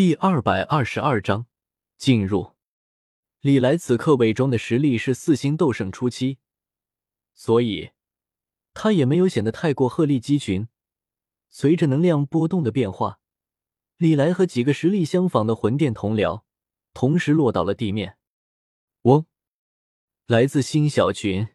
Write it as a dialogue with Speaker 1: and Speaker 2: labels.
Speaker 1: 第二百二十二章进入。李来此刻伪装的实力是四星斗圣初期，所以他也没有显得太过鹤立鸡群。随着能量波动的变化，李来和几个实力相仿的魂殿同僚同时落到了地面。嗡！来自星小群